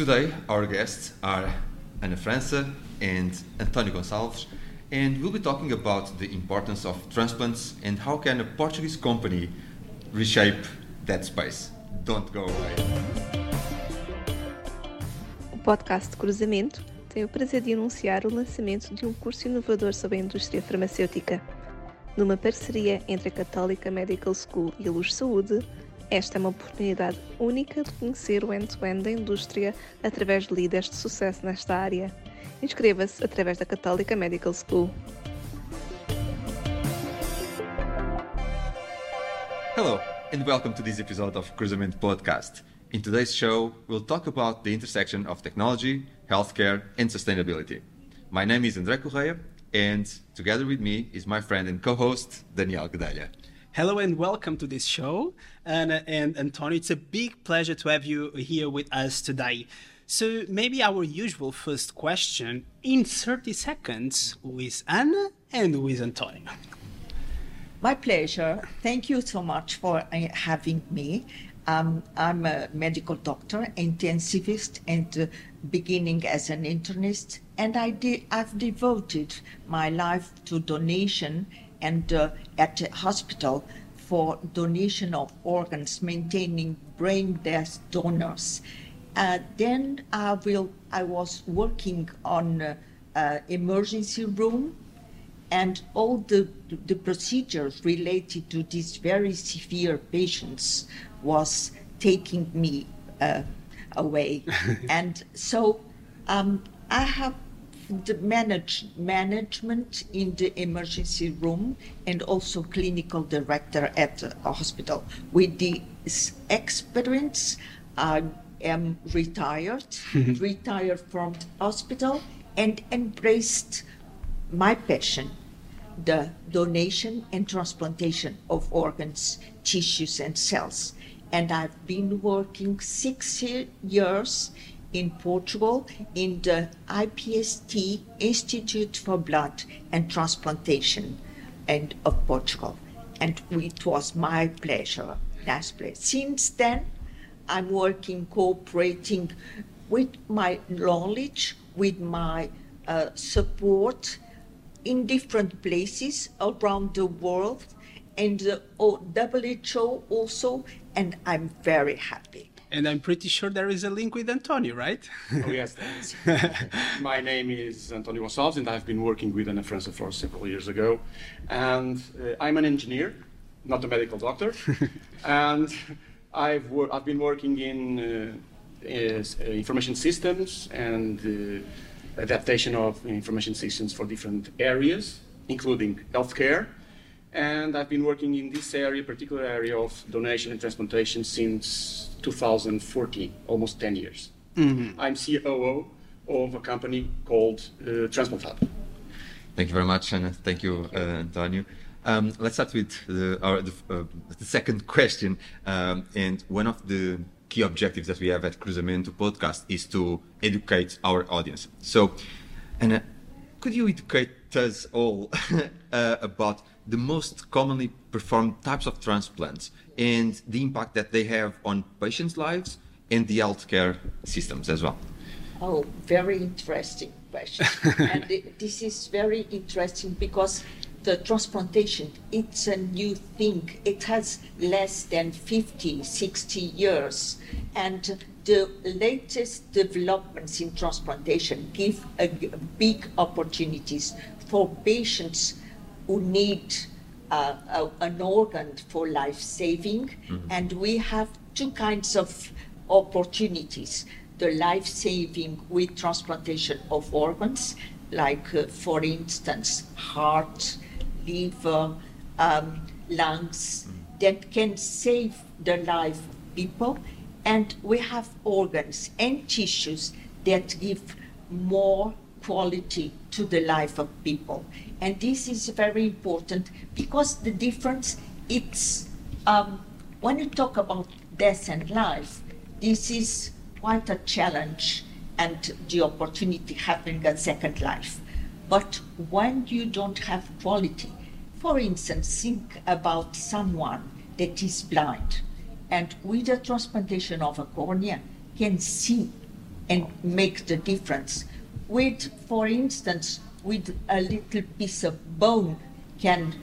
Today, our guests are Ana França and António Gonçalves, and we'll be talking about the importance of transplants and how can a Portuguese company reshape that space. Don't go away. O podcast Cruzamento tem o prazer de anunciar o lançamento de um curso inovador sobre a indústria farmacêutica. Numa parceria entre a Católica Medical School e a Luz Saúde, esta é uma oportunidade única de conhecer o end-to-end da indústria através de líderes de sucesso nesta área. Inscreva-se através da Católica Medical School. Hello, and welcome to this episode of Cruzamento Podcast. In today's show, we'll talk about the intersection of technology, healthcare, and sustainability. My name is André Correia, and together with me is my friend and co-host Daniel Gedalia. Hello and welcome to this show. And, and Antonio, it's a big pleasure to have you here with us today. So, maybe our usual first question in 30 seconds with Ana and with Antonio. My pleasure. Thank you so much for uh, having me. Um, I'm a medical doctor, intensivist, and uh, beginning as an internist. And I de- I've devoted my life to donation and uh, at the hospital for donation of organs, maintaining brain death donors. Uh, then I will. I was working on uh, uh, emergency room, and all the the procedures related to these very severe patients was taking me uh, away, and so um, I have the manage, management in the emergency room and also clinical director at a hospital. With this experience, I am retired, retired from the hospital, and embraced my passion the donation and transplantation of organs, tissues, and cells. And I've been working six years in Portugal in the IPST Institute for Blood and Transplantation and of Portugal. And it was my pleasure, nice place. Since then, I'm working, cooperating with my knowledge, with my uh, support in different places around the world and the WHO also, and I'm very happy. And I'm pretty sure there is a link with Antonio, right? oh, yes. My name is Antonio Gonçalves, and I've been working with Ana França for several years ago. And uh, I'm an engineer, not a medical doctor. and I've, wor- I've been working in uh, is, uh, information systems and uh, adaptation of information systems for different areas, including healthcare. And I've been working in this area, particular area of donation and transplantation since 2014, almost 10 years. Mm-hmm. I'm COO of a company called uh, Transplant Hub. Thank you very much, and thank you, uh, Antonio. Um, let's start with the, our, the, uh, the second question. Um, and one of the key objectives that we have at Cruzamento podcast is to educate our audience. So, and could you educate us all uh, about the most commonly performed types of transplants and the impact that they have on patients' lives and the healthcare systems as well? Oh, very interesting question. and this is very interesting because the transplantation, it's a new thing. It has less than 50, 60 years. And the latest developments in transplantation give a, big opportunities for patients who need uh, a, an organ for life saving. Mm-hmm. And we have two kinds of opportunities the life saving with transplantation of organs, like, uh, for instance, heart, liver, um, lungs, mm-hmm. that can save the life of people. And we have organs and tissues that give more quality to the life of people. And this is very important because the difference, it's um, when you talk about death and life, this is quite a challenge and the opportunity having a second life. But when you don't have quality, for instance, think about someone that is blind and with the transplantation of a cornea can see and make the difference. With, for instance, with a little piece of bone can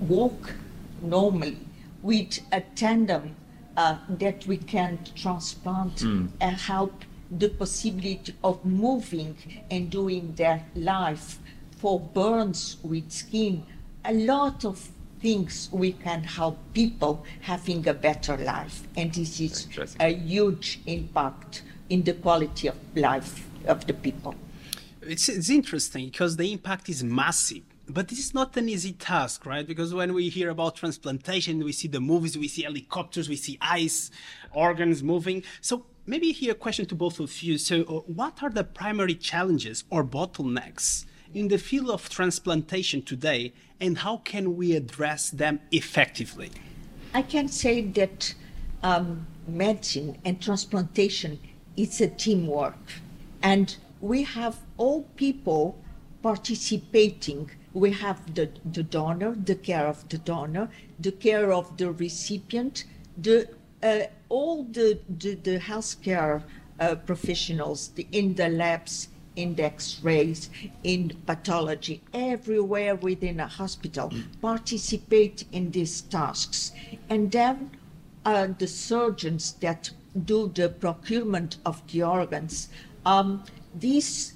walk normally. With a tendon uh, that we can transplant and help the possibility of moving and doing their life for burns with skin, a lot of things we can help people having a better life. And this is Interesting. a huge impact in the quality of life of the people. It's, it's interesting because the impact is massive. But this is not an easy task, right? Because when we hear about transplantation, we see the movies, we see helicopters, we see ice, organs moving. So maybe here a question to both of you. So uh, what are the primary challenges or bottlenecks in the field of transplantation today, and how can we address them effectively? I can say that um, medicine and transplantation is a teamwork, and we have all people participating. We have the, the donor, the care of the donor, the care of the recipient, the uh, all the the, the healthcare uh, professionals the, in the labs, in the X-rays, in pathology, everywhere within a hospital participate in these tasks, and then uh, the surgeons that do the procurement of the organs. Um, these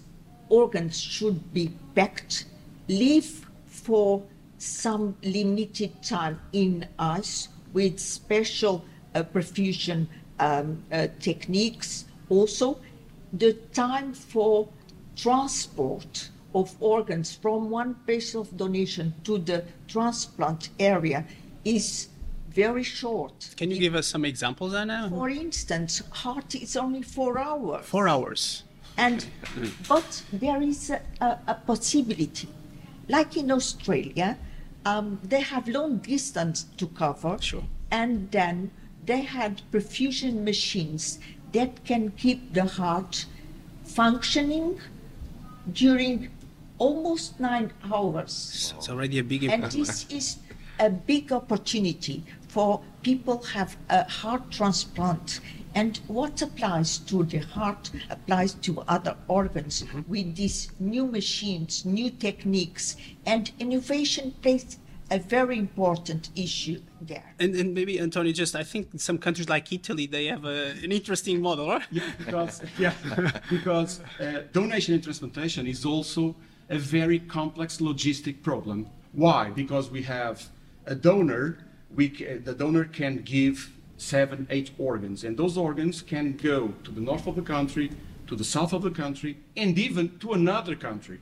organs should be packed, live for some limited time in us with special uh, perfusion um, uh, techniques. Also, the time for transport of organs from one place of donation to the transplant area is very short. Can you give us some examples, Ana? For instance, heart is only four hours. Four hours. And but there is a, a, a possibility, like in Australia, um, they have long distance to cover, Sure. and then they had perfusion machines that can keep the heart functioning during almost nine hours. It's already a big impact. And this is a big opportunity for people have a heart transplant. And what applies to the heart applies to other organs mm-hmm. with these new machines, new techniques, and innovation plays a very important issue there. And, and maybe Antonio, just I think in some countries like Italy, they have a, an interesting model. Right? Yeah, because yeah, because uh, donation and transplantation is also a very complex logistic problem. Why? Because we have a donor. We ca- the donor can give seven, eight organs, and those organs can go to the north of the country, to the south of the country, and even to another country.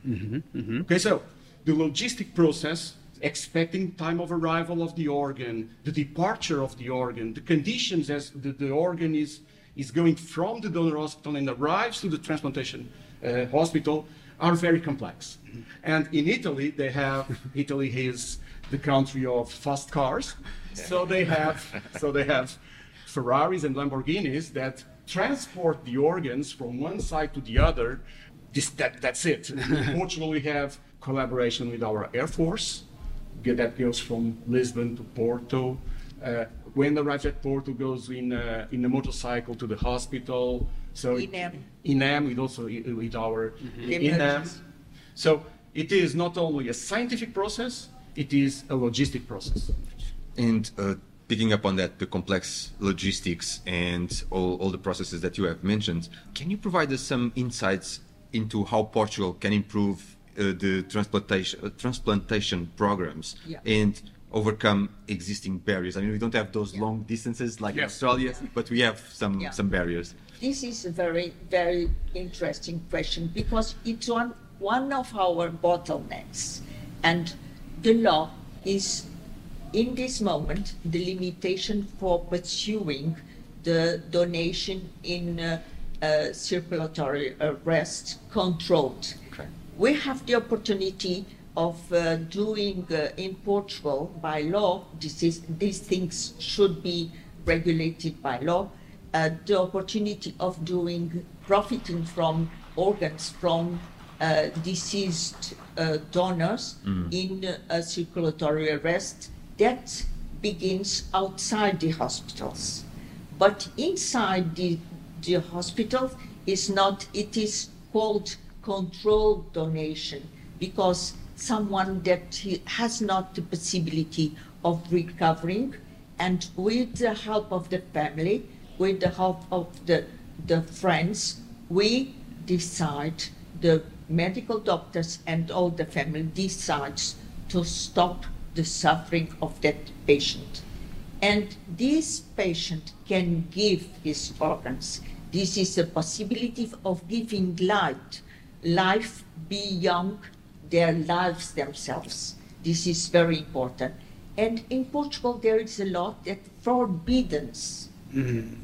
Okay, so the logistic process, expecting time of arrival of the organ, the departure of the organ, the conditions as the, the organ is, is going from the donor hospital and arrives to the transplantation uh, hospital are very complex. And in Italy, they have, Italy is the country of fast cars. So they have, so they have Ferraris and Lamborghinis that transport the organs from one side to the other. This, that, that's it. In Portugal, we have collaboration with our Air Force get- that goes from Lisbon to Porto. Uh, when arrives at Porto, goes in uh, in a motorcycle to the hospital. So it- INEM. INEM with also with our INEM. Emergency. So it is not only a scientific process; it is a logistic process. And uh, picking up on that, the complex logistics and all, all the processes that you have mentioned, can you provide us some insights into how Portugal can improve the transplantation, uh, transplantation programs Yeah. and overcome existing barriers? I mean, we don't have those long distances like in Yes. Australia, but we have some, Yeah. some barriers. This is a very, very interesting question because it's one, one of our bottlenecks. And the law is, in this moment, the limitation for pursuing the donation in uh, uh, circulatory arrest controlled. We have the opportunity of uh, doing uh, in Portugal by law, this is, these things should be regulated by law, uh, the opportunity of doing, profiting from organs from uh, deceased uh, donors in uh, a circulatory arrest that begins outside the hospitals. But inside the, the hospitals, is not, it is called controlled donation because someone that has not the possibility of recovering and with the help of the family, with the help of the, the friends, we decide, the medical doctors and all the family decides to stop the suffering of that patient. And this patient can give his organs. This is a possibility of giving light, life beyond their lives themselves. This is very important. And in Portugal, there is a law that forbids,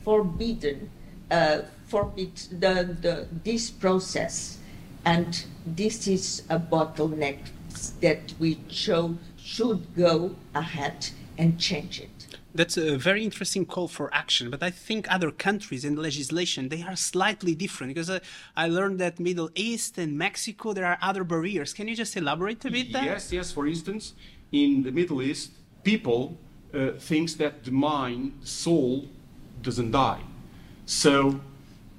forbidden, uh, forbid the, the, this process. And this is a bottleneck that we show should go ahead and change it. That's a very interesting call for action, but I think other countries and legislation they are slightly different because uh, I learned that Middle East and Mexico there are other barriers. Can you just elaborate a bit? there? Yes, yes. For instance, in the Middle East, people uh, thinks that the mind, soul, doesn't die. So,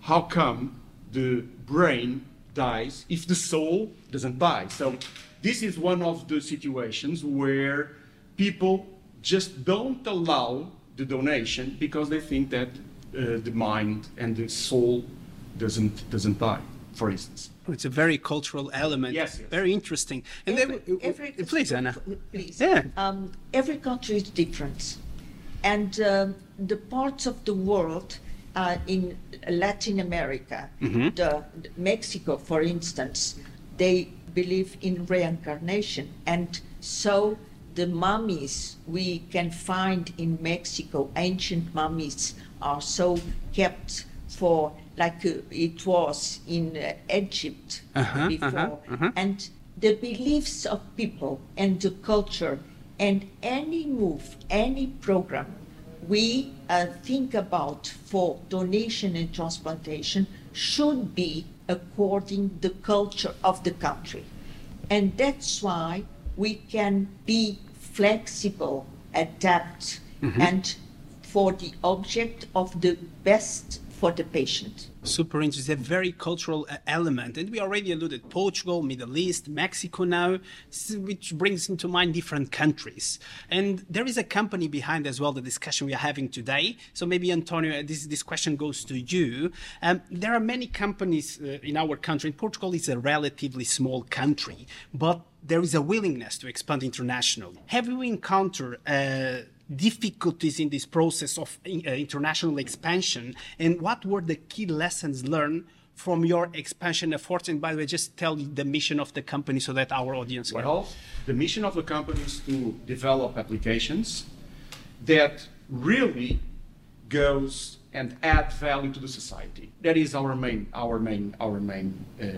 how come the brain dies if the soul doesn't die? So, this is one of the situations where people just don't allow the donation because they think that uh, the mind and the soul doesn't doesn't die. For instance. It's a very cultural element. Yes, yes. Very interesting. And Every- then, every- please, Ana. Please. Yeah. Um, every country is different. And um, the parts of the world uh, in Latin America, Mm-hmm. the, Mexico, for instance, they believe in reincarnation. And so the mummies we can find in Mexico, ancient mummies, are so kept for like uh, it was in uh, Egypt Uh-huh, before. uh-huh, uh-huh. And the beliefs of people and the culture and any move, any program we uh, think about for donation and transplantation should be according the culture of the country. And that's why we can be flexible, adapt, and for the object of the best for the patient. Super interesting, a very cultural uh, element. And we already alluded Portugal, Middle East, Mexico now, which brings into mind different countries. And there is a company behind as well the discussion we are having today. So maybe Antonio, uh, this, this question goes to you. Um, there are many companies uh, in our country. And Portugal is a relatively small country, but there is a willingness to expand internationally. Have you encountered uh, difficulties in this process of uh, international expansion and what were the key lessons learned from your expansion efforts and by the way just tell the mission of the company so that our audience can Well, the mission of the company is to develop applications that really goes and add value to the society. That is our main, our main, our main uh, uh,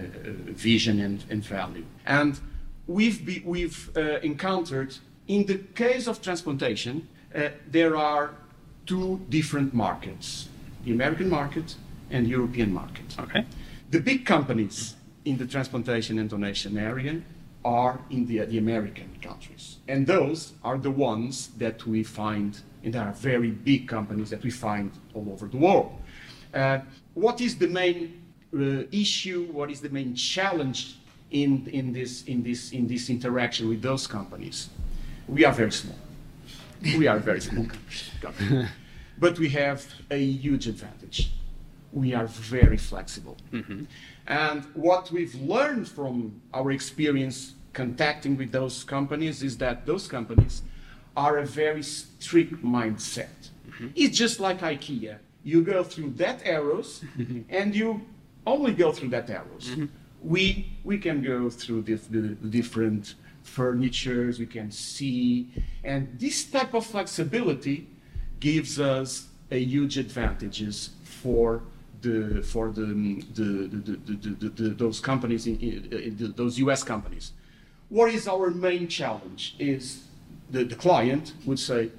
vision and, and value. And we've be, we've uh, encountered in the case of transplantation, uh, there are two different markets: the American market and the European market. okay The big companies in the transplantation and donation area are in the, the American countries. And those are the ones that we find, and there are very big companies that we find all over the world. Uh, what is the main uh, issue? What is the main challenge in, in, this, in, this, in this interaction with those companies? We are very small. We are very small company. but we have a huge advantage. We are very flexible. Mm-hmm. And what we've learned from our experience contacting with those companies is that those companies are a very strict mindset. Mm-hmm. It's just like IKEA. You go through that arrows and you only go through that arrows. Mm-hmm. We, we can go through the, the, different furnitures, we can see, and this type of flexibility gives us a huge advantages for the for the mm, the, the, the, the, those companies in, in, in those U.S. companies. What is our main challenge? Is the, the client would say,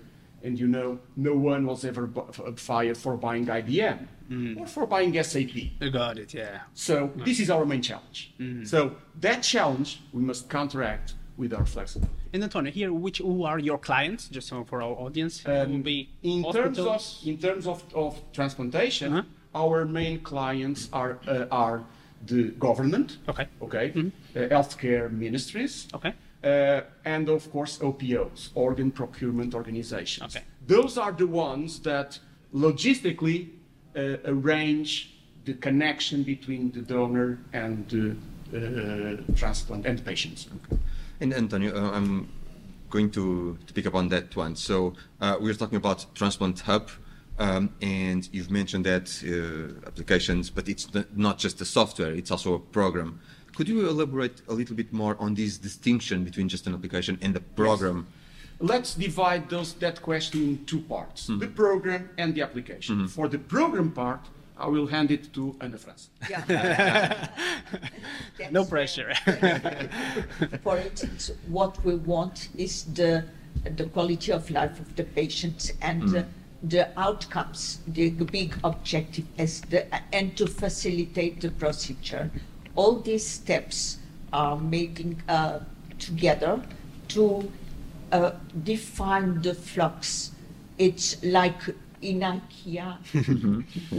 and you know, no one was ever fired for buying IBM or for buying SAP. I got it yeah So this is our main challenge. So that challenge we must counteract with our flexibility. and antonio here which who are your clients just so for our audience Who will be in terms of in terms of, of transplantation, Uh-huh. our main clients are uh, are the government, Okay. okay, uh, healthcare ministries, Okay. uh, and of course OPOs, organ procurement organizations. Okay. Those are the ones that logistically arrange the connection between the donor and the uh, transplant and the patients. And Antonio, uh, I'm going to, to pick up on that one. So uh, we are talking about Transplant Hub, um, and you've mentioned that uh, applications, but it's not just a software; it's also a program. Could you elaborate a little bit more on this distinction between just an application and a program? Let's divide those, that question in two parts, the program and the application. For the program part, I will hand it to Ana França. No pressure. For instance, what we want is the, the quality of life of the patients and uh, the outcomes, the big objective is the, and to facilitate the procedure. All these steps are making uh, together to uh, define the flux. It's like in IKEA,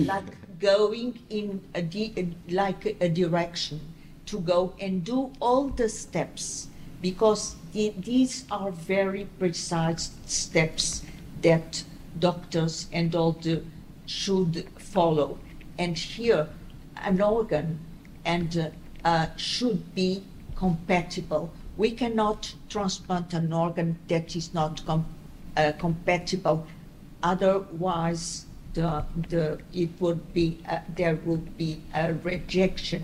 like going in a di- like a direction to go and do all the steps because the, these are very precise steps that doctors and all the should follow. And here, an organ and uh, uh, should be compatible. We cannot transplant an organ that is not com- uh, compatible. Otherwise, the, the, it would be, uh, there would be a rejection.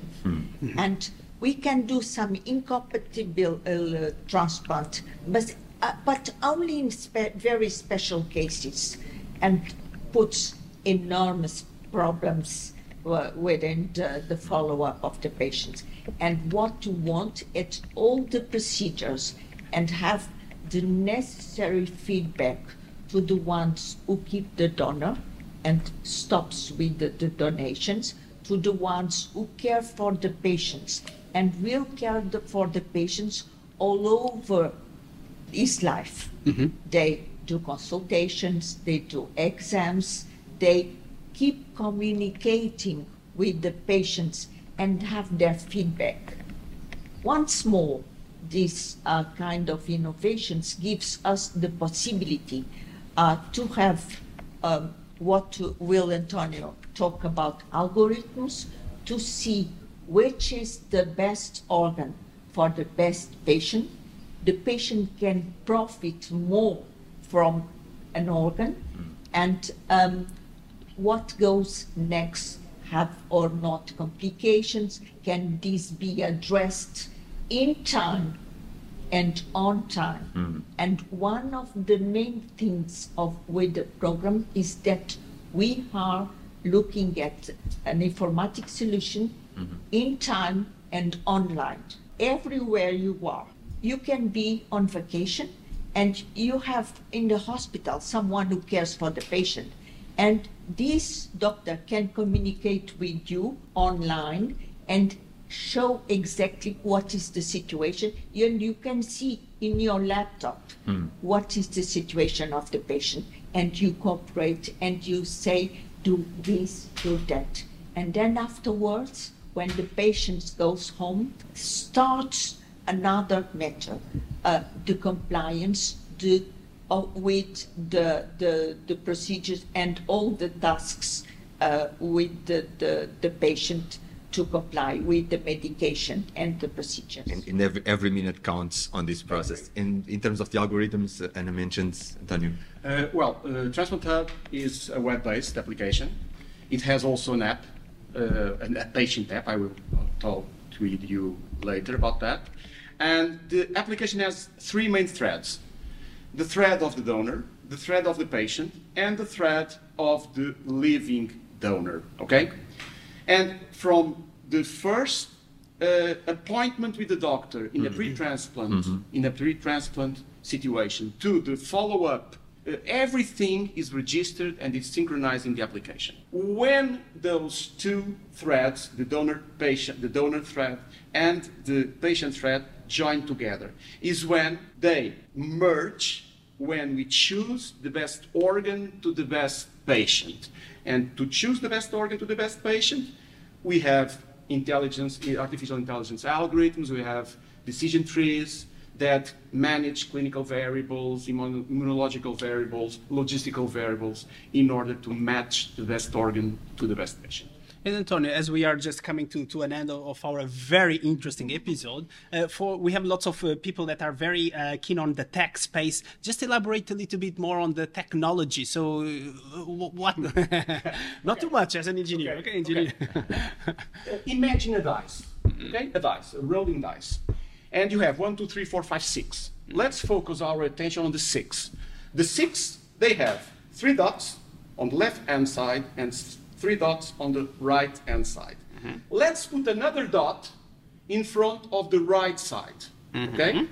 And we can do some incompatible uh, transplant, but, uh, but only in spe- very special cases and puts enormous problems within the, the follow-up of the patients. And what to want at all the procedures and have the necessary feedback to the ones who keep the donor and stops with the, the donations, to the ones who care for the patients and will care the, for the patients all over his life. Mm-hmm. They do consultations, they do exams, they keep communicating with the patients and have their feedback. Once more, this uh, kind of innovations gives us the possibility uh, to have um, what Will Antonio talk about algorithms to see which is the best organ for the best patient. The patient can profit more from an organ, and um, what goes next have or not complications? Can these be addressed in time and on time? Hmm. And one of the main things of with the program is that we are looking at an informatic solution mm-hmm. in time and online. Everywhere you are you can be on vacation and you have in the hospital someone who cares for the patient. And this doctor can communicate with you online and show exactly what is the situation and you can see in your laptop what is the situation of the patient and you cooperate and you say do this do that. And then afterwards when the patient goes home starts another matter uh, the compliance the uh, with the, the the procedures and all the tasks uh, with the, the the patient to comply with the medication and the procedures. And, and every, every minute counts on this process. And in terms of the algorithms, uh, Ana mentioned, Antonio. Uh, well, uh, Transplant Hub is a web-based application. It has also an app, uh, an, a patient app. I will talk to you later about that. And the application has three main threads: the thread of the donor, the thread of the patient, and the thread of the living donor. Okay, and from the first uh, appointment with the doctor in a pre-transplant, in a pre-transplant situation, to the follow-up, uh, everything is registered and is synchronized in the application. When those two threads, the donor-patient, the donor thread and the patient thread, join together, is when they merge when we choose the best organ to the best patient. And to choose the best organ to the best patient, we have intelligence, artificial intelligence algorithms, we have decision trees that manage clinical variables, immunological variables, logistical variables in order to match the best organ to the best patient. And Antonio, as we are just coming to, to an end of our very interesting episode, uh, for we have lots of uh, people that are very uh, keen on the tech space. Just elaborate a little bit more on the technology. So, uh, what? Not too much as an engineer. Okay, Okay, engineer. Uh, imagine a dice, okay? A dice, a rolling dice. And you have one, two, three, four, five, six. Let's focus our attention on the six. The six, they have three dots on the left hand side and three dots on the right hand side. Mm-hmm. Let's put another dot in front of the right side, mm-hmm. okay?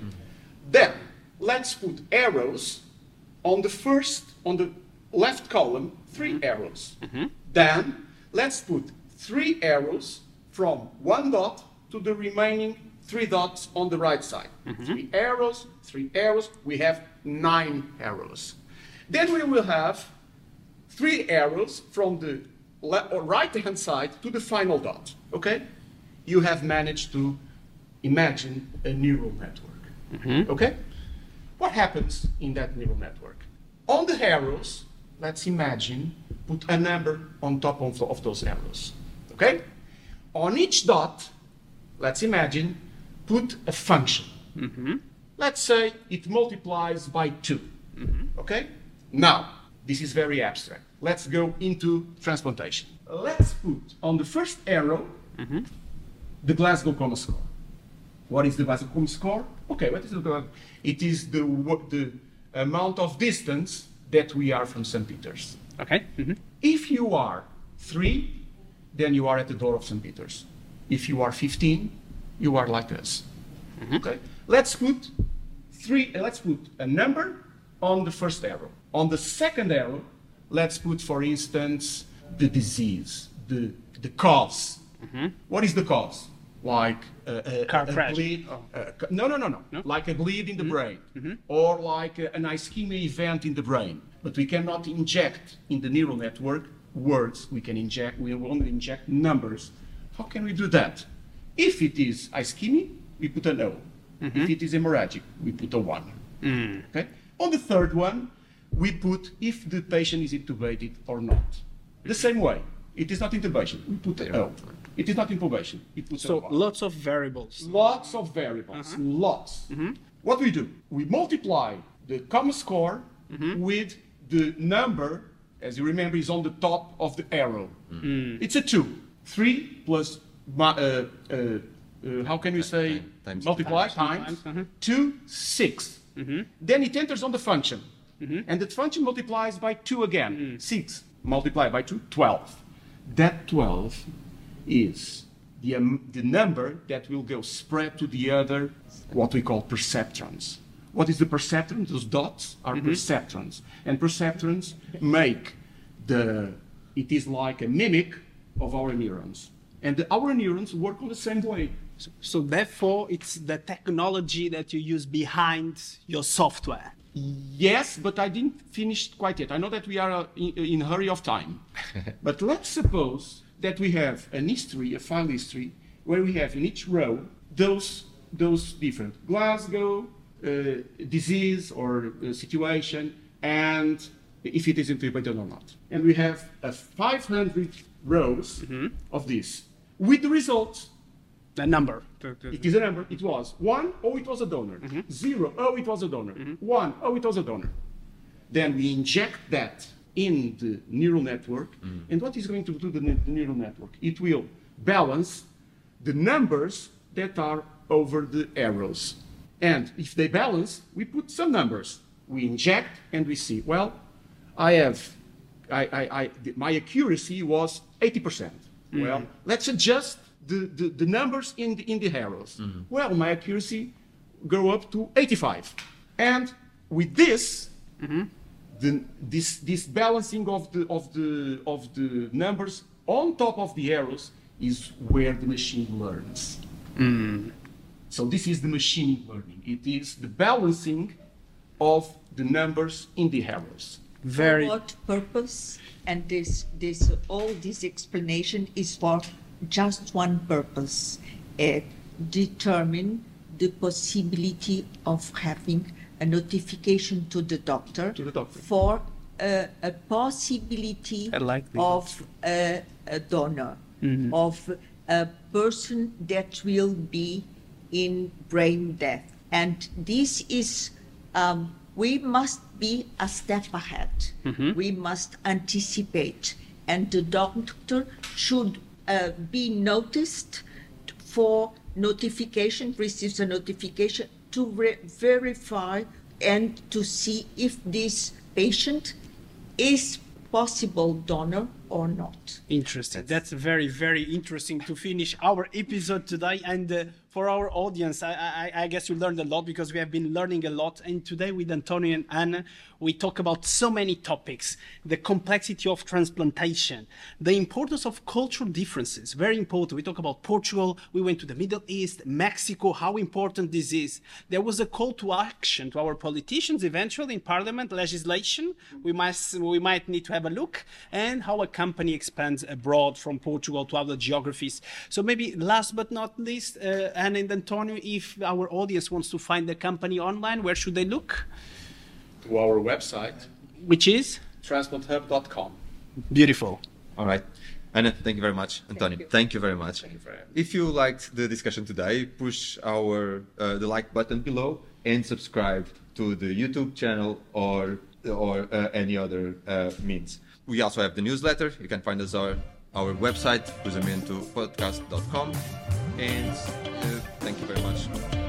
Then let's put arrows on the first, on the left column, 3 mm-hmm. arrows. Then let's put three arrows from one dot to the remaining three dots on the right side. Three arrows, three arrows. We have nine arrows. Then we will have three arrows from the or right-hand side to the final dot. Okay? You have managed to imagine a neural network. Mm-hmm. Okay? What happens in that neural network? On the arrows, let's imagine, put a number on top of, of those arrows. Okay? On each dot, let's imagine, put a function. Mm-hmm. Let's say it multiplies by 2. Mm-hmm. Okay? Now, this is very abstract. Let's go into transplantation. Let's put on the first arrow the Glasgow Coma score. What is the Glasgow Coma score? Okay, what is the It is the wo- the amount of distance that we are from St. Peter's. Okay. mhm. If you are three, then you are at the door of St. Peter's. If you are 15, you are like us. Okay. Let's put three. Let's put a number on the first arrow. On the second arrow, let's put, for instance, the disease, the the cause. Mm-hmm. What is the cause? Like uh, a, a, Car a crash. bleed. Oh. a ca- no, no, no, no, Like a bleed in the mm-hmm. brain, mm-hmm. or like a- an ischemia event in the brain. But we cannot inject in the neural network words. We can inject. We only inject numbers. How can we do that? If it is ischemia, we put an O. If it is hemorrhagic, we put a one. Mm. Okay. On the third one, we put if the patient is intubated or not. The same way. It is not intubation. We put an O. It is not intubation. It puts So a one. lots of variables. Lots of variables, lots. What do we do? We multiply the coma score with the number, as you remember, is on the top of the arrow. It's a two. Three plus, uh, uh, uh, how can we say, time- times- multiply, Times, times, times, uh-huh. two, 6 Then it enters on the function. And the function multiplies by 2 again. 6 multiplied by 2, 12. That 12 is the, um, the number that will go spread to the other, what we call perceptrons. What is the perceptron? Those dots are perceptrons. And perceptrons make the, it is like a mimic of our neurons. And the, our neurons work on the same way. So therefore, it's the technology that you use behind your software. Yes, but I didn't finish quite yet. I know that we are uh, in, in hurry of time. but let's suppose that we have an history, a file history, where we have in each row those, those different Glasgow, uh, disease or uh, situation, and if it is intubated or not. And we have uh, 500 rows of this with the results The number. it is a number. It was one. Oh, it was a donor. Mm-hmm. Zero. Oh, it was a donor. Mm-hmm. One. Oh, it was a donor. Then we inject that in the neural network, mm. and what is going to do the, ne- the neural network? It will balance the numbers that are over the arrows, and if they balance, we put some numbers. We inject and we see. Well, I have, I, I, I th- my accuracy was 80%. Mm. Well, let's adjust the, the, the numbers in the, in the arrows. Mm-hmm. Well, my accuracy go up to 85. And with this, mm-hmm. the, this, this balancing of the, of, the, of the numbers on top of the arrows is where the machine learns. Mm-hmm. So this is the machine learning. It is the balancing of the numbers in the arrows. Very. For what purpose? And this, this, all this explanation is for just one purpose: uh, determine the possibility of having a notification to the doctor, To the doctor. for a, a possibility I like this. of a, a donor, Mm-hmm. of a person that will be in brain death. And this is, um, we must be a step ahead. Mm-hmm. We must anticipate. And the doctor should uh, be noticed for notification, receives a notification to re- verify and to see if this patient is possible donor or not. Interesting. That's very, very interesting to finish our episode today. And uh, for our audience, I, I, I guess you learned a lot because we have been learning a lot. And today with Antonio and Ana, we talk about so many topics the complexity of transplantation, the importance of cultural differences, very important. We talk about Portugal, we went to the Middle East, Mexico, how important this is. There was a call to action to our politicians eventually in parliament legislation. We must we might need to have a look and how a company expands abroad from Portugal to other geographies. So maybe last but not least, uh, and Antonio, if our audience wants to find the company online, where should they look? To our website, Which is transplanthub.com. beautiful. All right. Ana, thank you very much. Antonio, thank you very much. Thank you for having me. If you liked the discussion today, push our uh, the like button below and subscribe to the YouTube channel or or uh, any other uh, means. We also have the newsletter. You can find us our our website, cruzamentoPodcast.com. And uh, thank you very much.